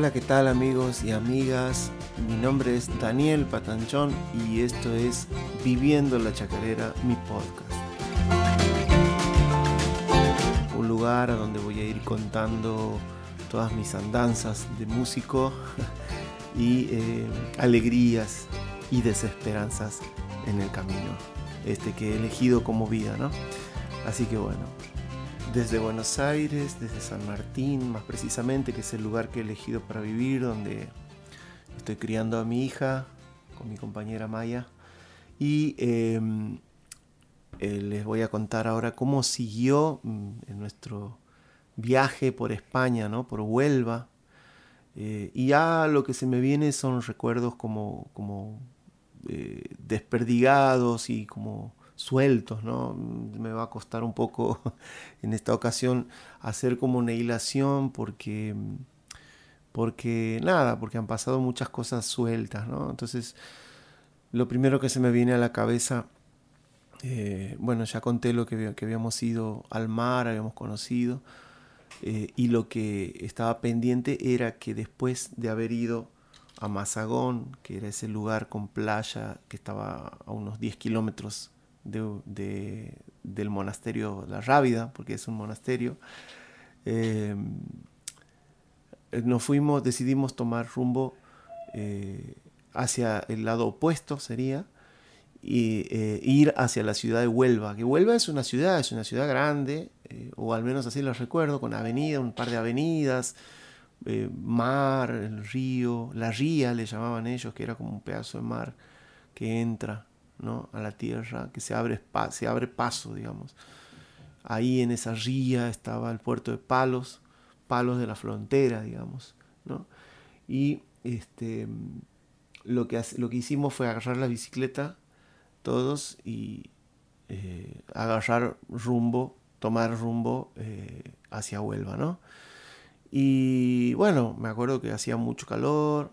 Hola, ¿qué tal amigos y amigas? Mi nombre es Daniel Patanchón y esto es Viviendo la Chacarera, mi podcast. Un lugar a donde voy a ir contando todas mis andanzas de músico y eh, alegrías y desesperanzas en el camino, este que he elegido como vida, ¿no? Así que bueno, desde Buenos Aires, desde San Martín, más precisamente, que es el lugar que he elegido para vivir, donde estoy criando a mi hija con mi compañera Maya. Y em, eh, les voy a contar ahora cómo siguió mm, nuestro viaje por España, ¿no? por Huelva. Eh, y ya lo que se me viene son recuerdos como, como eh, desperdigados y como sueltos, ¿no? Me va a costar un poco en esta ocasión hacer como una hilación porque, porque nada, porque han pasado muchas cosas sueltas, ¿no? Entonces, lo primero que se me viene a la cabeza, eh, bueno, ya conté lo que, que, habíamos ido al mar, habíamos conocido, eh, y lo que estaba pendiente era que después de haber ido a Mazagón, que era ese lugar con playa que estaba a unos 10 kilómetros de, del monasterio La Rábida, porque es un monasterio, eh, nos fuimos, decidimos tomar rumbo eh, hacia el lado opuesto, sería, y eh, ir hacia la ciudad de Huelva, que Huelva es una ciudad, es una ciudad grande, o al menos así lo recuerdo, con avenida, un par de avenidas, mar, el río, la ría le llamaban ellos, que era como un pedazo de mar que entra a la tierra, que se abre, se abre paso, digamos. Ahí en esa ría estaba el puerto de Palos, Palos de la frontera, digamos. Y este, lo, que, lo que hicimos fue agarrar la bicicleta todos y eh, agarrar rumbo, tomar rumbo eh, hacia Huelva, ¿no? Y bueno, me acuerdo que hacía mucho calor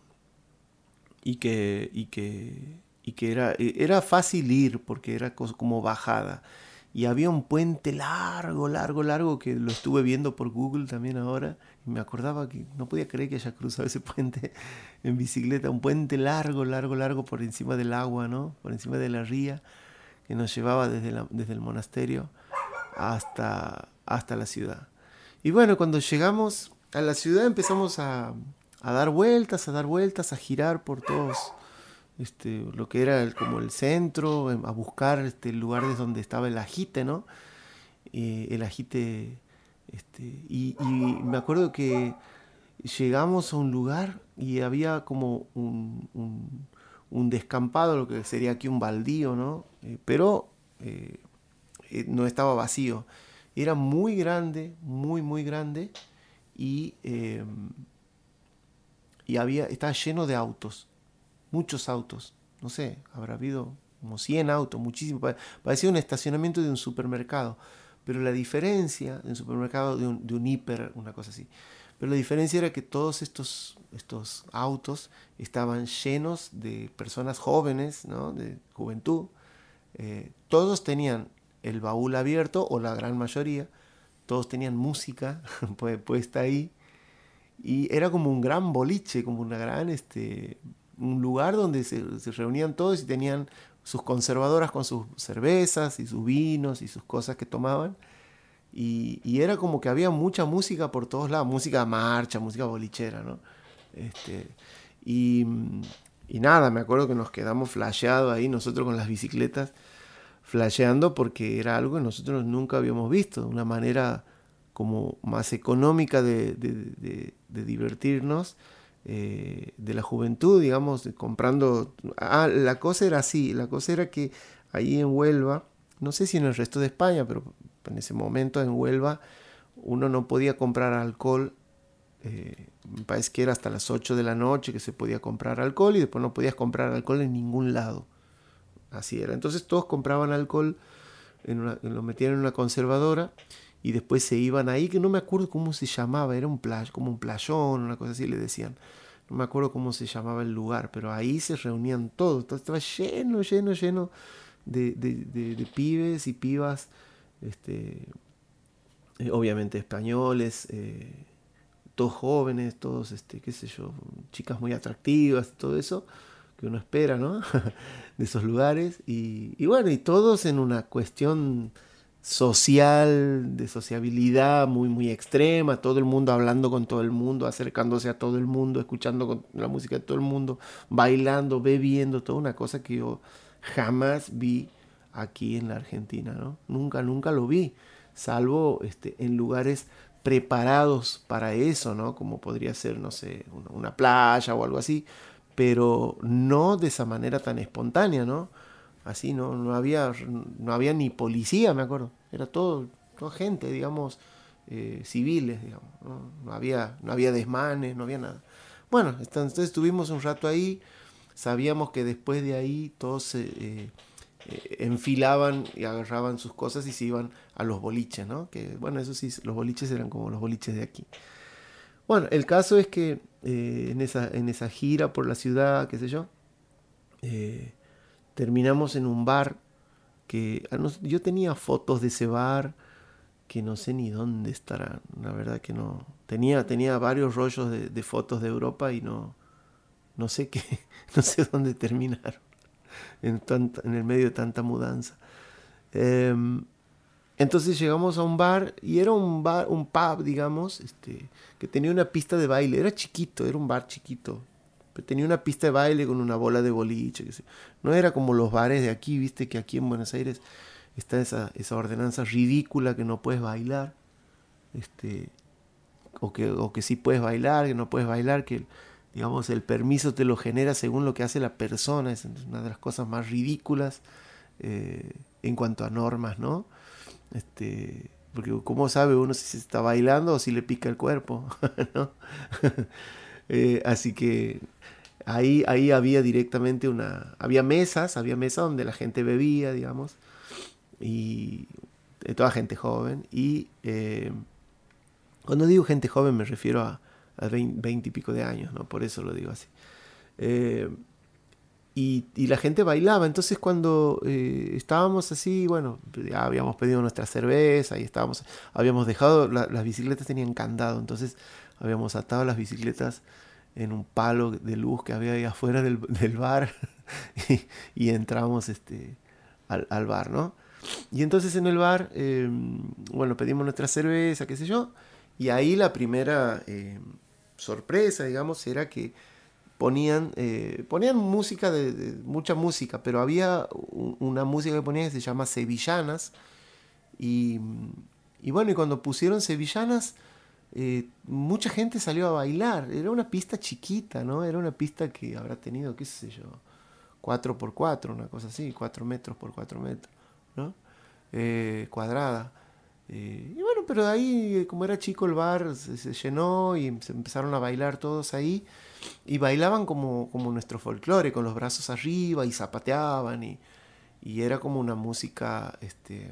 y que, y que y que era, e, era fácil ir porque era como bajada. Y había un puente largo, largo, largo que lo estuve viendo por Google también ahora. Y me acordaba que no podía creer que haya cruzado ese puente en bicicleta. Un puente largo, largo, largo por encima del agua, ¿no? Por encima de la ría que nos llevaba desde, desde el monasterio hasta, hasta la ciudad. Y bueno, cuando llegamos a la ciudad empezamos a, a dar vueltas, a dar vueltas, a girar por todos este, lo que era como el centro, em, a buscar este, lugares donde estaba el ajite, ¿no? el ajite, este, y, me acuerdo que llegamos a un lugar y había como un, un, descampado, lo que sería aquí un baldío, ¿no? Eh, pero eh, eh, no estaba vacío. Era muy grande, muy, muy grande y, em, y había, estaba lleno de autos muchos autos, no sé, habrá habido como 100 autos, muchísimo, parecía un estacionamiento de un supermercado, pero la diferencia de un supermercado, de un, hiper, una cosa así, pero la diferencia era que todos estos, estos autos estaban llenos de personas jóvenes, ¿no? de juventud, eh, todos tenían el baúl abierto, o la gran mayoría, todos tenían música puesta ahí, y era como un gran boliche, como una gran este, un lugar donde se, reunían todos y tenían sus conservadoras con sus cervezas y sus vinos y sus cosas que tomaban. Y, era como que había mucha música por todos lados, música marcha, música bolichera, ¿no? Este, y, nada, me acuerdo que nos quedamos flasheados ahí, nosotros con las bicicletas, flasheando porque era algo que nosotros nunca habíamos visto, una manera como más económica de divertirnos eh, de la juventud, digamos, comprando... Ah, la cosa era así, la cosa era que ahí en Huelva, no sé si en el resto de España, pero en ese momento en Huelva uno no podía comprar alcohol, eh, me parece que era hasta las 8 de la noche que se podía comprar alcohol y después no podías comprar alcohol en ningún lado. Así era. Entonces todos compraban alcohol, lo metían en una conservadora y después se iban ahí, que no me acuerdo cómo se llamaba, era un play, como un playón, una cosa así le decían. No me acuerdo cómo se llamaba el lugar, pero ahí se reunían todos, estaba lleno, lleno, lleno de, de, pibes y pibas, este, eh, obviamente españoles, eh, todos jóvenes, todos, este, qué sé yo, chicas muy atractivas, todo eso que uno espera, ¿no? de esos lugares. Y, y, bueno, y todos en una cuestión social, de sociabilidad muy, muy extrema, todo el mundo hablando con todo el mundo, acercándose a todo el mundo, escuchando la música de todo el mundo, bailando, bebiendo, toda una cosa que yo jamás vi aquí en la Argentina, ¿no? Nunca, nunca lo vi, salvo este, en lugares preparados para eso, ¿no? Como podría ser, no sé, una playa o algo así, pero no de esa manera tan espontánea, ¿no? Así, ¿no? No había, no había ni policía, me acuerdo. Era todo, toda gente, digamos, eh, civiles, digamos. ¿no? había, no había desmanes, no había nada. Bueno, entonces estuvimos un rato ahí. Sabíamos que después de ahí todos se eh, eh, enfilaban y agarraban sus cosas y se iban a los boliches, ¿no? Que bueno, eso sí, los boliches eran como los boliches de aquí. Bueno, el caso es que en, esa, en esa gira por la ciudad, qué sé yo, terminamos en un bar que yo tenía fotos de ese bar que no sé ni dónde estarán, la verdad que no. Tenía, tenía varios rollos de, fotos de Europa y no, no sé qué, no sé dónde terminaron en, en el medio de tanta mudanza. Em, entonces llegamos a un bar y era un bar, un pub, digamos, este, que tenía una pista de baile. Era chiquito, era un bar chiquito, tenía una pista de baile con una bola de boliche. No era como los bares de aquí, viste que aquí en Buenos Aires está esa, esa ordenanza ridícula que no puedes bailar. Este, o que, o que sí puedes bailar, que no puedes bailar, que digamos el permiso te lo genera según lo que hace la persona. Es una de las cosas más ridículas eh, en cuanto a normas, ¿no? Este, porque ¿cómo sabe uno si se está bailando o si le pica el cuerpo? ¿no? Eh, así que ahí, ahí había directamente una... Había mesas, había mesas donde la gente bebía, digamos, y de toda gente joven. Y eh, cuando digo gente joven me refiero a, a 20, y pico de años, ¿no? Por eso lo digo así. Eh, y, la gente bailaba. Entonces cuando estábamos así, bueno, ya habíamos pedido nuestra cerveza y estábamos, habíamos dejado, las bicicletas tenían candado, entonces habíamos atado las bicicletas en un palo de luz que había ahí afuera del, bar y, entramos este, al, bar, ¿no? Y entonces en el bar, em, bueno, pedimos nuestra cerveza, qué sé yo, y ahí la primera em, sorpresa, digamos, era que ponían, eh, ponían música, de, mucha música, pero había una música que ponían que se llama Sevillanas, y, y bueno, y cuando pusieron Sevillanas, eh, mucha gente salió a bailar. Era una pista chiquita, ¿no? Era una pista que habrá tenido, qué sé yo, 4 por 4 una cosa así, 4 metros por 4 metros, ¿no? Eh, cuadrada. Eh, y bueno, pero ahí, como era chico el bar, se, llenó y se empezaron a bailar todos ahí. Y bailaban como, como nuestro folclore, con los brazos arriba y zapateaban. Y, y era como una música, este,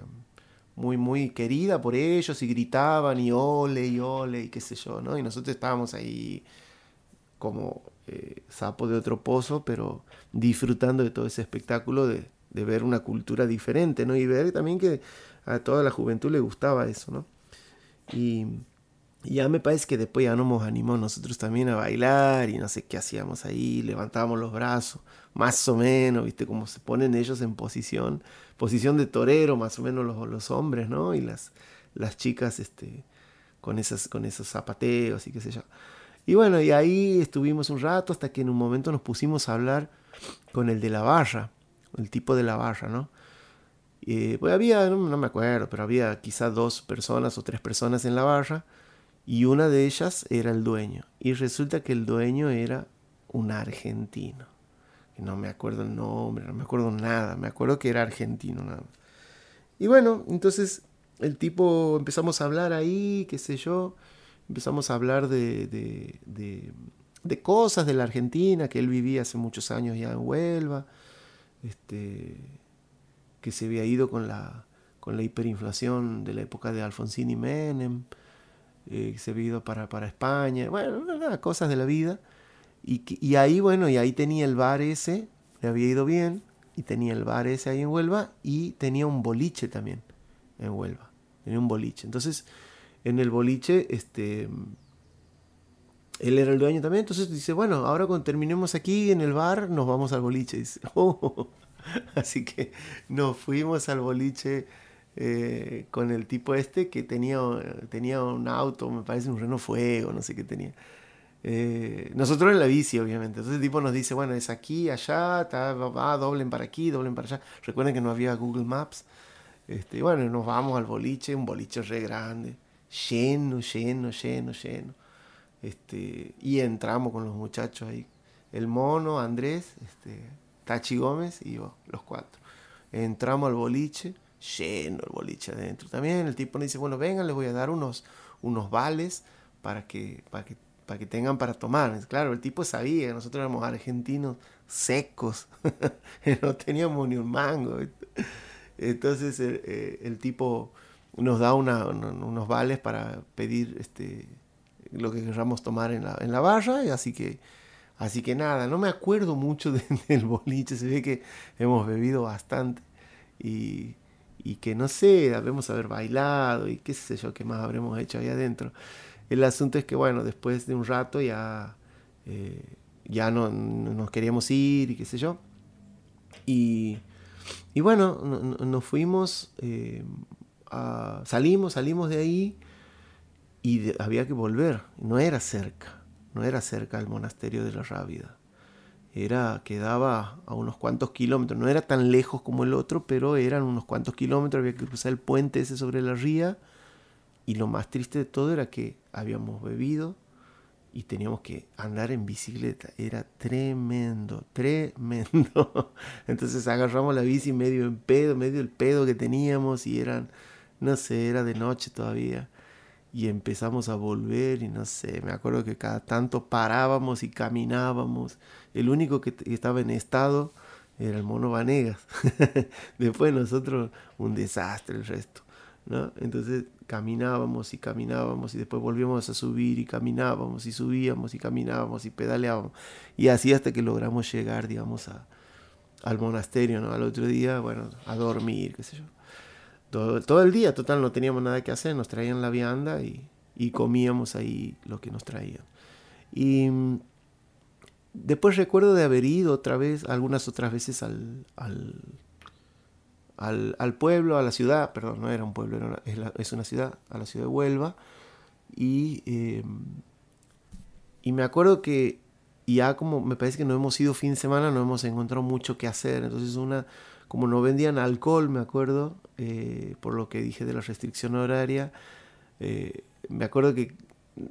muy, muy querida por ellos y gritaban y ole y ole y qué sé yo, ¿no? Y nosotros estábamos ahí como eh, sapo de otro pozo, pero disfrutando de todo ese espectáculo de, de, ver una cultura diferente, ¿no? Y ver también que a toda la juventud le gustaba eso, ¿no? Y, y ya me parece que después ya nos animó nosotros también a bailar y no sé qué hacíamos ahí, levantábamos los brazos, más o menos, ¿viste? Como se ponen ellos en posición posición de torero, más o menos los, los hombres, ¿no? Y las, las chicas este, con, esas, con esos zapateos y qué sé yo. Y bueno, y ahí estuvimos un rato hasta que en un momento nos pusimos a hablar con el de la barra, el tipo de la barra, ¿no? pues había, no, no, me acuerdo, pero había quizá dos personas o tres personas en la barra y una de ellas era el dueño. Y resulta que el dueño era un argentino no me acuerdo el nombre, no me acuerdo nada, me acuerdo que era argentino nada. Y bueno, entonces el tipo empezamos a hablar ahí, qué sé yo, empezamos a hablar de, de, de, cosas de la Argentina, que él vivía hace muchos años ya en Huelva, este, que se había ido con la, con la hiperinflación de la época de Alfonsín y Menem, eh, se había ido para, para España, bueno, nada, cosas de la vida. Y, ahí, bueno, y ahí tenía el bar ese, le había ido bien, y tenía el bar ese ahí en Huelva, y tenía un boliche también en Huelva. Tenía un boliche. Entonces, en el boliche, este, él era el dueño también, entonces dice, bueno, ahora cuando terminemos aquí en el bar, nos vamos al boliche. Dice, oh. Así que nos fuimos al boliche eh, con el tipo este que tenía, tenía un auto, me parece un Renault Fuego, no sé qué tenía. Eh, nosotros en la bici, obviamente. Entonces el tipo nos dice, bueno, es aquí, allá, va, doblen para aquí, doblen para allá. Recuerden que no había Google Maps. Este, bueno, nos vamos al boliche, un boliche re grande, lleno, lleno, lleno, lleno. Este, y entramos con los muchachos ahí. El mono, Andrés, este, Tachi Gómez y yo, los cuatro. Entramos al boliche, lleno el boliche adentro. También el tipo nos dice, bueno, vengan, les voy a dar unos, unos vales para que, para que para que tengan para tomar. Claro, el tipo sabía, nosotros éramos argentinos secos, no teníamos ni un mango. Entonces eh, el, tipo nos da unos vales para pedir este, lo que queramos tomar en la, en la barra, así que, así que nada, no me acuerdo mucho del boliche, se ve que hemos bebido bastante y que no sé, debemos haber bailado y qué sé yo, qué más habremos hecho ahí adentro. El asunto es que, bueno, después de un rato ya, eh, ya no, nos queríamos ir y qué sé yo. Y, y bueno, nos fuimos, eh, salimos, salimos de ahí y había que volver. No era cerca, no era cerca el monasterio de la Rábida. Era, quedaba a unos cuantos kilómetros, no era tan lejos como el otro, pero eran unos cuantos kilómetros, había que cruzar el puente ese sobre la ría y lo más triste de todo era que habíamos bebido y teníamos que andar en bicicleta. Era tremendo, tremendo. Entonces agarramos la bici medio en pedo, medio el pedo que teníamos y eran, no sé, era de noche todavía. Y empezamos a volver y no sé, me acuerdo que cada tanto parábamos y caminábamos. El único que estaba en estado era el mono Vanegas. Después nosotros un desastre el resto. ¿no? Entonces caminábamos y caminábamos y después volvíamos a subir y caminábamos y subíamos y caminábamos y pedaleábamos. Y así hasta que logramos llegar, digamos, a, al monasterio, ¿no? Al otro día, bueno, a dormir, qué sé yo. Todo, el día, total, no teníamos nada que hacer, nos traían la vianda y, comíamos ahí lo que nos traían. Y mm, después recuerdo de haber ido otra vez, algunas otras veces al, al pueblo, a la ciudad, perdón, no era un pueblo, es, es, una ciudad, a la ciudad de Huelva. Y, em, y me acuerdo que ya como me parece que no hemos ido fin de semana, no hemos encontrado mucho que hacer. Entonces una, como no vendían alcohol, me acuerdo, eh, por lo que dije de la restricción horaria, eh, me acuerdo que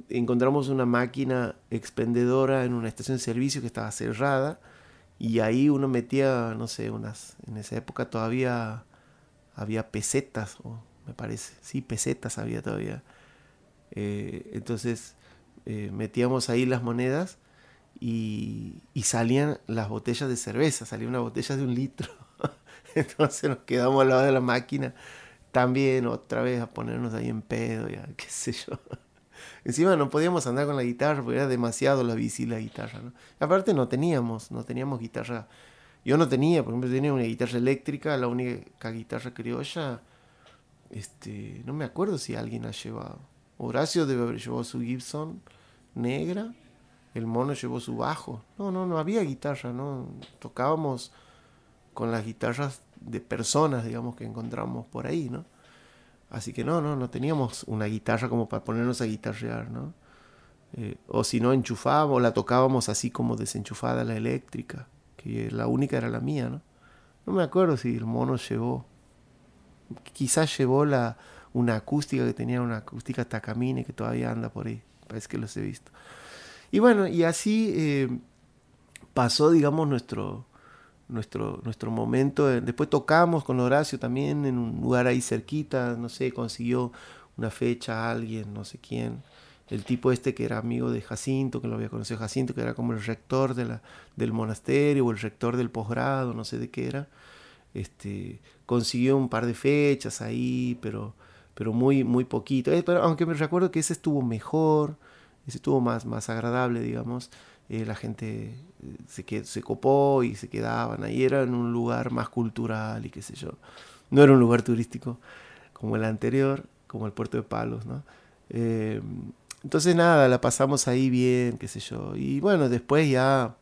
encontramos una máquina expendedora en una estación de servicio que estaba cerrada y ahí uno metía, no sé, unas, en esa época todavía había pesetas, me parece, sí, pesetas había todavía. Eh, entonces metíamos ahí las monedas y, y, salían las botellas de cerveza, salía una botella de un litro. entonces nos quedamos al lado de la máquina también otra vez a ponernos ahí en pedo, ya, qué sé yo. Encima no podíamos andar con la guitarra porque era demasiado la bici y la guitarra. ¿no? Aparte no teníamos, no teníamos guitarra. Yo no tenía, por ejemplo, tenía una guitarra eléctrica, la única guitarra criolla. Este, no me acuerdo si alguien ha llevado. Horacio debe haber llevado su Gibson negra. El mono llevó su bajo. No, no, no había guitarra, ¿no? Tocábamos con las guitarras de personas, digamos, que encontramos por ahí, ¿no? Así que no, no, no teníamos una guitarra como para ponernos a guitarrear, ¿no? Eh, o si no, enchufábamos, la tocábamos así como desenchufada la eléctrica, que la única era la mía, ¿no? No me acuerdo si el mono llevó, quizás llevó la, una acústica que tenía una acústica Takamine que todavía anda por ahí, parece que los he visto. Y bueno, y así eh, pasó, digamos, nuestro, nuestro, nuestro momento. Después tocamos con Horacio también en un lugar ahí cerquita, no sé, consiguió una fecha alguien, no sé quién. El tipo este que era amigo de Jacinto, que lo había conocido Jacinto, que era como el rector de la, del monasterio o el rector del posgrado, no sé de qué era. Este, consiguió un par de fechas ahí, pero, pero muy, muy poquito. Eh, pero, aunque me recuerdo que ese estuvo mejor, ese estuvo más, más agradable, digamos. Eh, la gente eh, se, se copó y se quedaban ahí, era en un lugar más cultural y qué sé yo. No era un lugar turístico como el anterior, como el puerto de Palos, ¿no? Eh, Entonces nada, la pasamos ahí bien, qué sé yo. Y bueno, después ya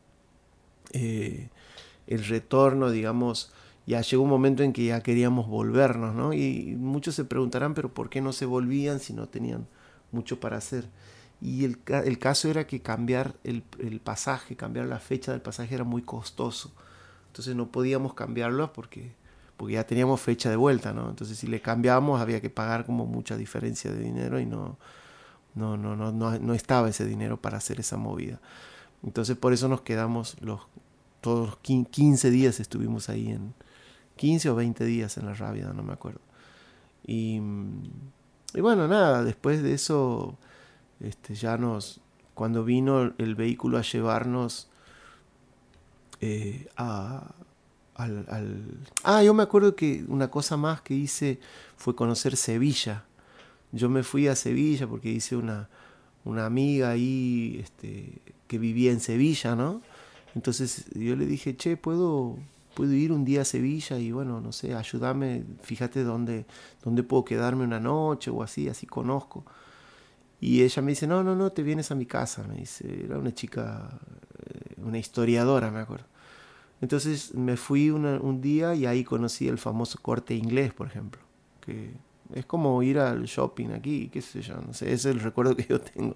el retorno, digamos, ya llegó un momento en que ya queríamos volvernos, ¿no? Y muchos se preguntarán, pero ¿por qué no se volvían si no tenían mucho para hacer? Y el, el caso era que cambiar el, el, pasaje, cambiar la fecha del pasaje era muy costoso. Entonces no podíamos cambiarlo porque, porque ya teníamos fecha de vuelta, ¿no? Entonces si le cambiábamos había que pagar como mucha diferencia de dinero y no, no, no, no, no, no estaba ese dinero para hacer esa movida. Entonces por eso nos quedamos los todos los 15 días estuvimos ahí en 15 o 20 días en la Rábida, no me acuerdo. Y, y bueno, nada, después de eso este, ya nos cuando vino el vehículo a llevarnos eh, a, al, al, Ah, yo me acuerdo que una cosa más que hice fue conocer Sevilla. Yo me fui a Sevilla porque hice una, una amiga ahí este, que vivía en Sevilla, ¿no? Entonces yo le dije, che, ¿puedo, puedo ir un día a Sevilla y bueno, no sé, ayúdame, fíjate dónde, dónde puedo quedarme una noche o así, así conozco. Y ella me dice, no, no, no, te vienes a mi casa, me dice, era una chica, eh, una historiadora, me acuerdo. Entonces me fui un día y ahí conocí el famoso corte inglés, por ejemplo, que es como ir al shopping aquí, qué sé yo, no sé, es el recuerdo que yo tengo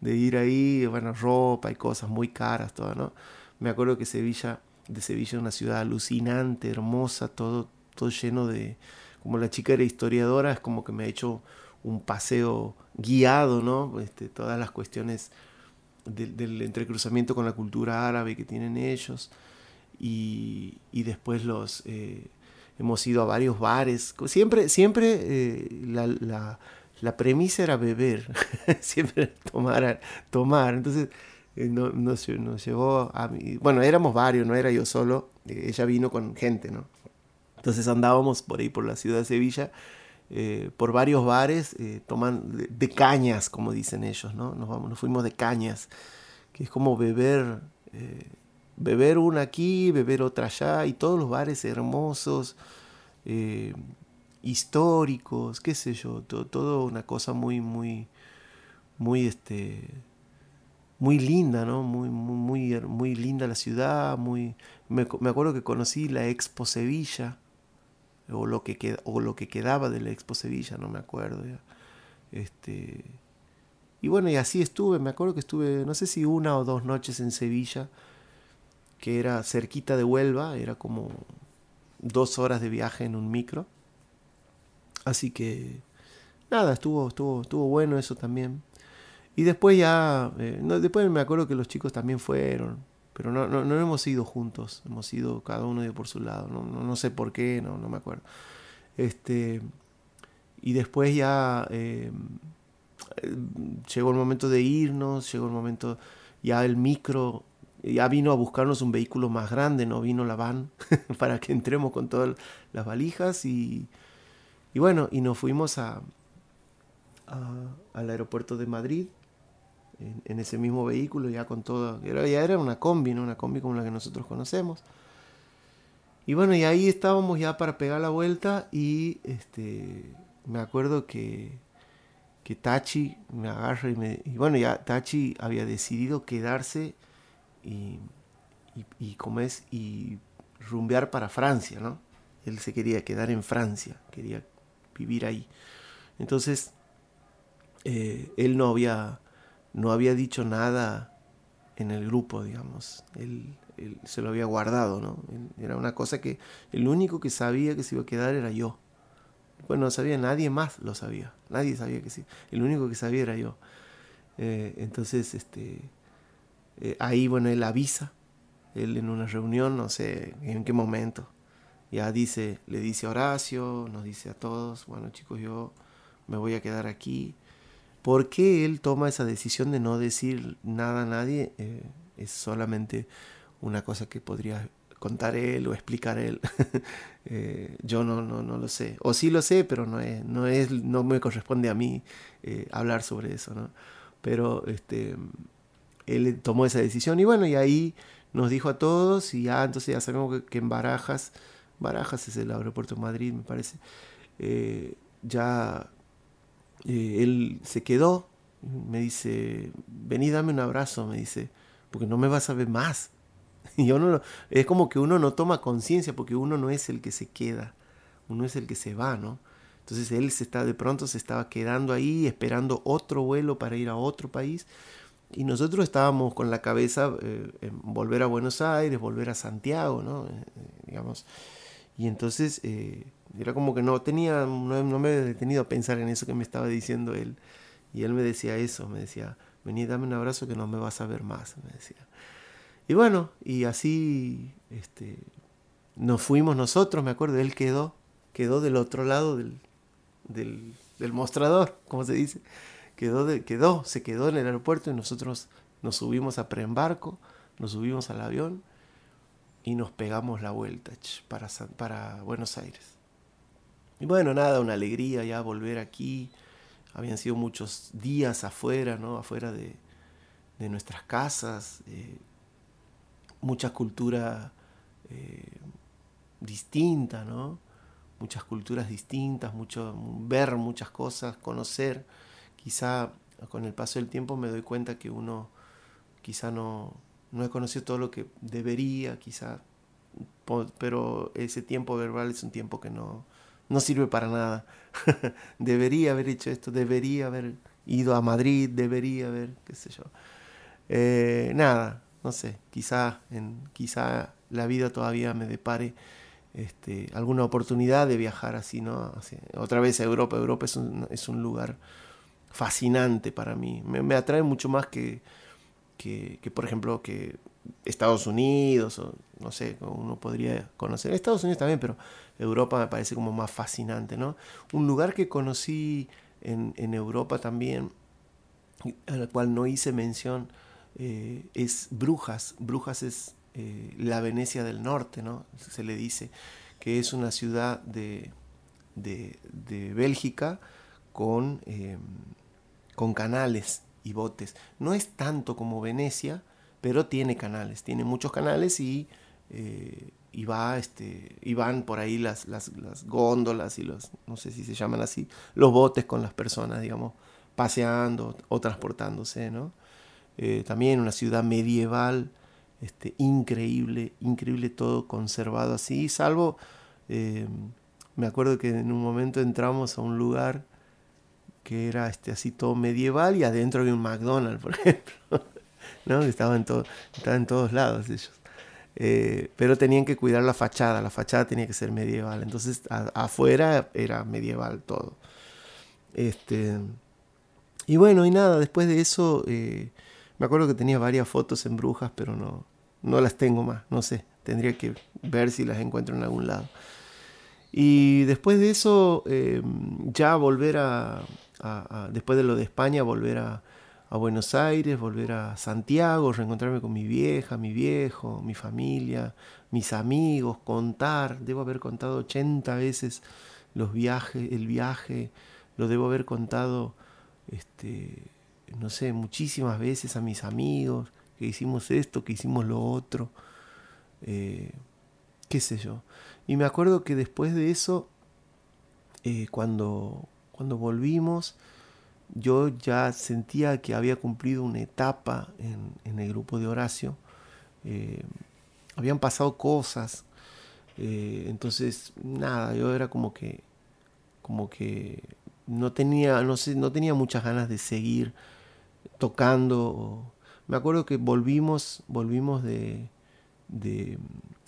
de ir ahí, bueno, ropa y cosas muy caras, todo, ¿no? Me acuerdo que Sevilla, de Sevilla es una ciudad alucinante, hermosa, todo, todo lleno de... Como la chica era historiadora, es como que me ha hecho un paseo guiado, ¿no? Este, todas las cuestiones del, entrecruzamiento con la cultura árabe que tienen ellos. Y, después los... Eh, hemos ido a varios bares. Siempre, siempre eh, la, premisa era beber, siempre tomar, tomar. Entonces eh, no, nos, nos, llevó a mí. Bueno, éramos varios, no era yo solo. Eh, ella vino con gente, ¿no? Entonces andábamos por ahí, por la ciudad de Sevilla, eh, por varios bares, eh, toman de, cañas, como dicen ellos, ¿no? Nos, vamos, nos fuimos de cañas, que es como beber, eh, beber una aquí, beber otra allá, y todos los bares hermosos, históricos, qué sé yo, todo, todo una cosa muy, muy, muy, este, muy linda, ¿no? Muy, muy, muy linda la ciudad, muy... Me, me, acuerdo que conocí la Expo Sevilla, o lo que, queda, o lo que quedaba de la Expo Sevilla, no me acuerdo ya. Este... Y bueno, y así estuve, me acuerdo que estuve, no sé si una o dos noches en Sevilla, que era cerquita de Huelva, era como dos horas de viaje en un micro. Así que, nada, estuvo, estuvo, estuvo bueno eso también. Y después ya, eh, no, después me acuerdo que los chicos también fueron, pero no, no, no, hemos ido juntos, hemos ido cada uno por su lado, no, no, no sé por qué, no, no me acuerdo. Este, y después ya eh, llegó el momento de irnos, llegó el momento, ya el micro, ya vino a buscarnos un vehículo más grande, no vino la van para que entremos con todas las valijas y, y bueno, y nos fuimos a, a, al aeropuerto de Madrid en, en, ese mismo vehículo, ya con todo, era, ya era una combi, ¿no? una combi como la que nosotros conocemos. Y bueno, y ahí estábamos ya para pegar la vuelta y este, me acuerdo que, que Tachi me agarra y me... Y bueno, ya Tachi había decidido quedarse y, y, y como es, y rumbear para Francia, ¿no? Él se quería quedar en Francia, quería vivir ahí. Entonces, eh, él no había no había dicho nada en el grupo, digamos. Él, se lo había guardado, ¿no? Era una cosa que el único que sabía que se iba a quedar era yo. Bueno, no sabía, nadie más lo sabía. Nadie sabía que sí. El único que sabía era yo. Eh, entonces, este, eh, ahí, bueno, él avisa. Él en una reunión, no sé en qué momento. Ya dice, le dice a Horacio, nos dice a todos, bueno chicos, yo me voy a quedar aquí ¿Por qué él toma esa decisión de no decir nada a nadie? Eh, es solamente una cosa que podría contar él o explicar él. eh, yo no, no, no lo sé. O sí lo sé, pero no, es, no, es, no me corresponde a mí eh, hablar sobre eso. ¿no? Pero este, él tomó esa decisión y bueno, y ahí nos dijo a todos y ya entonces ya sabemos que, que en Barajas, Barajas es el aeropuerto de Madrid, me parece, ya eh, él se quedó Me dice, vení, dame un abrazo, me dice, porque no me vas a ver más. Y yo no, es como que uno no toma conciencia porque uno no es el que se queda, uno es el que se va, ¿no? Entonces él se está, de pronto se estaba quedando ahí esperando otro vuelo para ir a otro país y nosotros estábamos con la cabeza eh, en volver a Buenos Aires, volver a Santiago, ¿no? Eh, eh, digamos. Y entonces era como que no tenía, no, no, me había detenido a pensar en eso que me estaba diciendo él. Y él me decía eso, me decía, vení, dame un abrazo que no me vas a ver más, me decía. Y bueno, y así este, nos fuimos nosotros, me acuerdo, él quedó, quedó del otro lado del, del, mostrador, como se dice quedó, quedó, se quedó en el aeropuerto y nosotros nos subimos a preembarco, nos subimos al avión y nos pegamos la vuelta para, para Buenos Aires. Y bueno, nada, una alegría ya volver aquí. Habían sido muchos días afuera, ¿no? Afuera de, de nuestras casas. Eh, mucha cultura eh, distinta, ¿no? Muchas culturas distintas, mucho, ver muchas cosas, conocer quizá con el paso del tiempo me doy cuenta que uno quizá no, no he conocido todo lo que debería, quizá, pero ese tiempo verbal es un tiempo que no, no sirve para nada. debería haber hecho esto, debería haber ido a Madrid, debería haber, qué sé yo. Eh, nada, no sé, quizá, en, quizá la vida todavía me depare este, alguna oportunidad de viajar así, ¿no? otra vez a Europa. Europa es un, es un lugar fascinante para mí. Me, atrae mucho más que, que, por ejemplo, que Estados Unidos, no sé, uno podría conocer. Estados Unidos también, pero Europa me parece como más fascinante, ¿no? Un lugar que conocí en, en Europa también, al cual no hice mención, eh, es Brujas. Brujas es eh, la Venecia del Norte, ¿no? Se le dice que es una ciudad de, de, de Bélgica con, em, con canales botes. No es tanto como Venecia, pero tiene canales, tiene muchos canales y, eh, y, va, este, y van por ahí las, las, góndolas y los, no sé si se llaman así, los botes con las personas, digamos, paseando o transportándose, ¿no? Eh, también una ciudad medieval, este, increíble, increíble todo conservado así, salvo, em, me acuerdo que en un momento entramos a un lugar que era este, así todo medieval y adentro había un McDonald's, por ejemplo. ¿no? Estaba, en todo, estaba en todos lados ellos. Eh, pero tenían que cuidar la fachada, la fachada tenía que ser medieval, entonces afuera era medieval todo. Este, y bueno, y nada, después de eso, eh, me acuerdo que tenía varias fotos en Brujas, pero no, no las tengo más, no sé, tendría que ver si las encuentro en algún lado. Y después de eso, eh, ya volver a, después de lo de España, volver a, Buenos Aires, volver a Santiago, reencontrarme con mi vieja, mi viejo, mi familia, mis amigos, contar, debo haber contado 80 veces los viajes, el viaje, lo debo haber contado, este, no sé, muchísimas veces a mis amigos, que hicimos esto, que hicimos lo otro, eh, qué sé yo. Y me acuerdo que después de eso, eh, cuando, cuando volvimos, yo ya sentía que había cumplido una etapa en, el grupo de Horacio. Eh, habían pasado cosas. Eh, entonces, nada, yo era como que, como que no tenía, no sé, no tenía muchas ganas de seguir tocando. Me acuerdo que volvimos, volvimos de, de,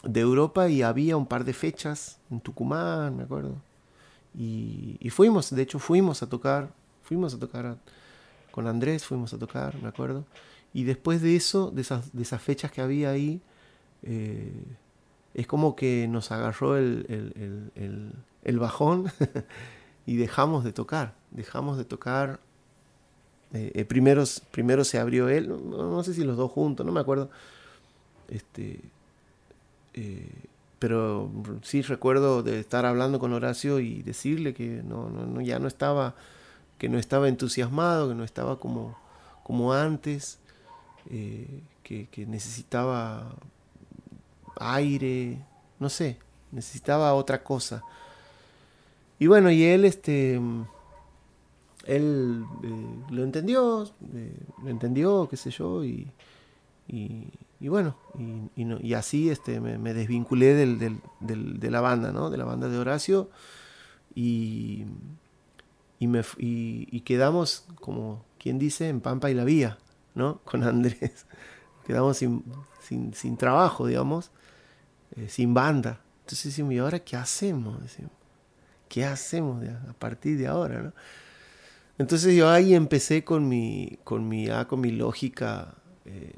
de Europa y había un par de fechas en Tucumán, me acuerdo y, fuimos, de hecho fuimos a tocar, fuimos a tocar con Andrés, fuimos a tocar, me acuerdo. Y después de eso, de esas, de esas fechas que había ahí, eh, es como que nos agarró el, el, bajón y dejamos de tocar, dejamos de tocar. Eh, eh, primero, primero se abrió él, no, sé si los dos juntos, no me acuerdo. Este, pero sí recuerdo de estar hablando con Horacio y decirle que no, no, ya no estaba, que no estaba entusiasmado, que no estaba como, como antes, eh, que, necesitaba aire, no sé, necesitaba otra cosa. Y bueno, y él este él lo entendió, lo entendió, qué sé yo, y, bueno, y, y, así este, me, desvinculé del, de la banda, ¿no? De la banda de Horacio y, y, y, quedamos, como quien dice, en Pampa y la Vía, ¿no? Con Andrés. Quedamos sin, trabajo, digamos, eh, sin banda. Entonces decimos, ¿y ahora qué hacemos? ¿Qué hacemos a partir de ahora? ¿no? Entonces yo ahí empecé con mi, con mi, ah, con mi lógica eh,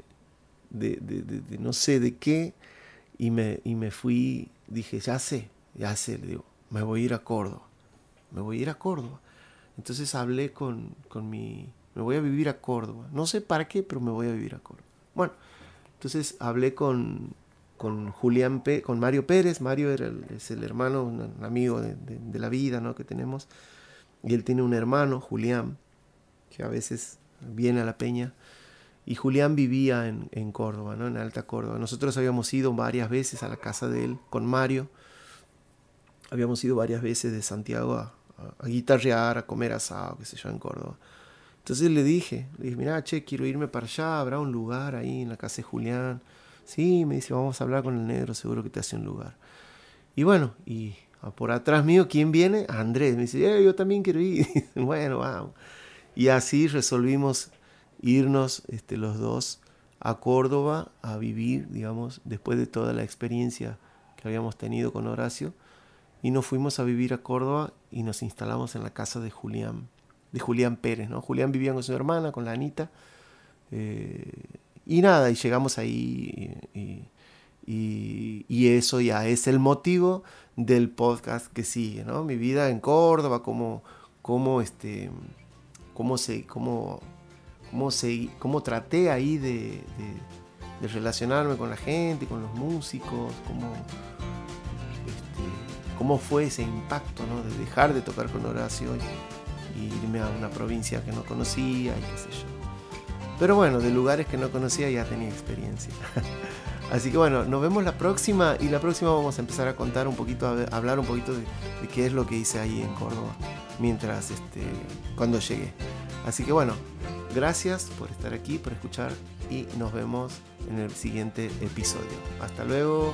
de, de, no sé de qué, y me, y me fui, dije, ya sé, ya sé, le digo, me voy a ir a Córdoba, me voy a ir a Córdoba. Entonces hablé con, con mi, me voy a vivir a Córdoba, no sé para qué, pero me voy a vivir a Córdoba. Bueno, entonces hablé con, con Julián, con Mario Pérez, Mario era es el hermano, un, amigo de, de, la vida ¿no? que tenemos, y él tiene un hermano, Julián, que a veces viene a la peña, y Julián vivía en, en, Córdoba, ¿no? en Alta Córdoba. Nosotros habíamos ido varias veces a la casa de él con Mario. Habíamos ido varias veces de Santiago a, a, guitarrear, a comer asado, qué sé yo, en Córdoba. Entonces le dije, le dije, mira, che, quiero irme para allá, habrá un lugar ahí en la casa de Julián. Sí, me dice, vamos a hablar con el negro, seguro que te hace un lugar. Y bueno, y por atrás mío, ¿quién viene? Andrés. Me dice, eh, yo también quiero ir. bueno, vamos. Y así resolvimos irnos este, los dos a Córdoba a vivir, digamos, después de toda la experiencia que habíamos tenido con Horacio. Y nos fuimos a vivir a Córdoba y nos instalamos en la casa de Julián, de Julián Pérez, ¿no? Julián vivía con su hermana, con la Anita. Eh, y nada, y llegamos ahí y, y, eso ya es el motivo del podcast que sigue, ¿no? Mi vida en Córdoba, cómo, cómo, este, cómo, se, cómo cómo, cómo traté ahí de, relacionarme con la gente, con los músicos, cómo, este, cómo fue ese impacto ¿no? de dejar de tocar con Horacio y, irme a una provincia que no conocía y qué sé yo. Pero bueno, de lugares que no conocía ya tenía experiencia. Así que bueno, nos vemos la próxima y la próxima vamos a empezar a contar un poquito, a hablar un poquito de, qué es lo que hice ahí en Córdoba mientras, este, cuando llegué. Así que bueno, Gracias por estar aquí, por escuchar y nos vemos en el siguiente episodio. Hasta luego.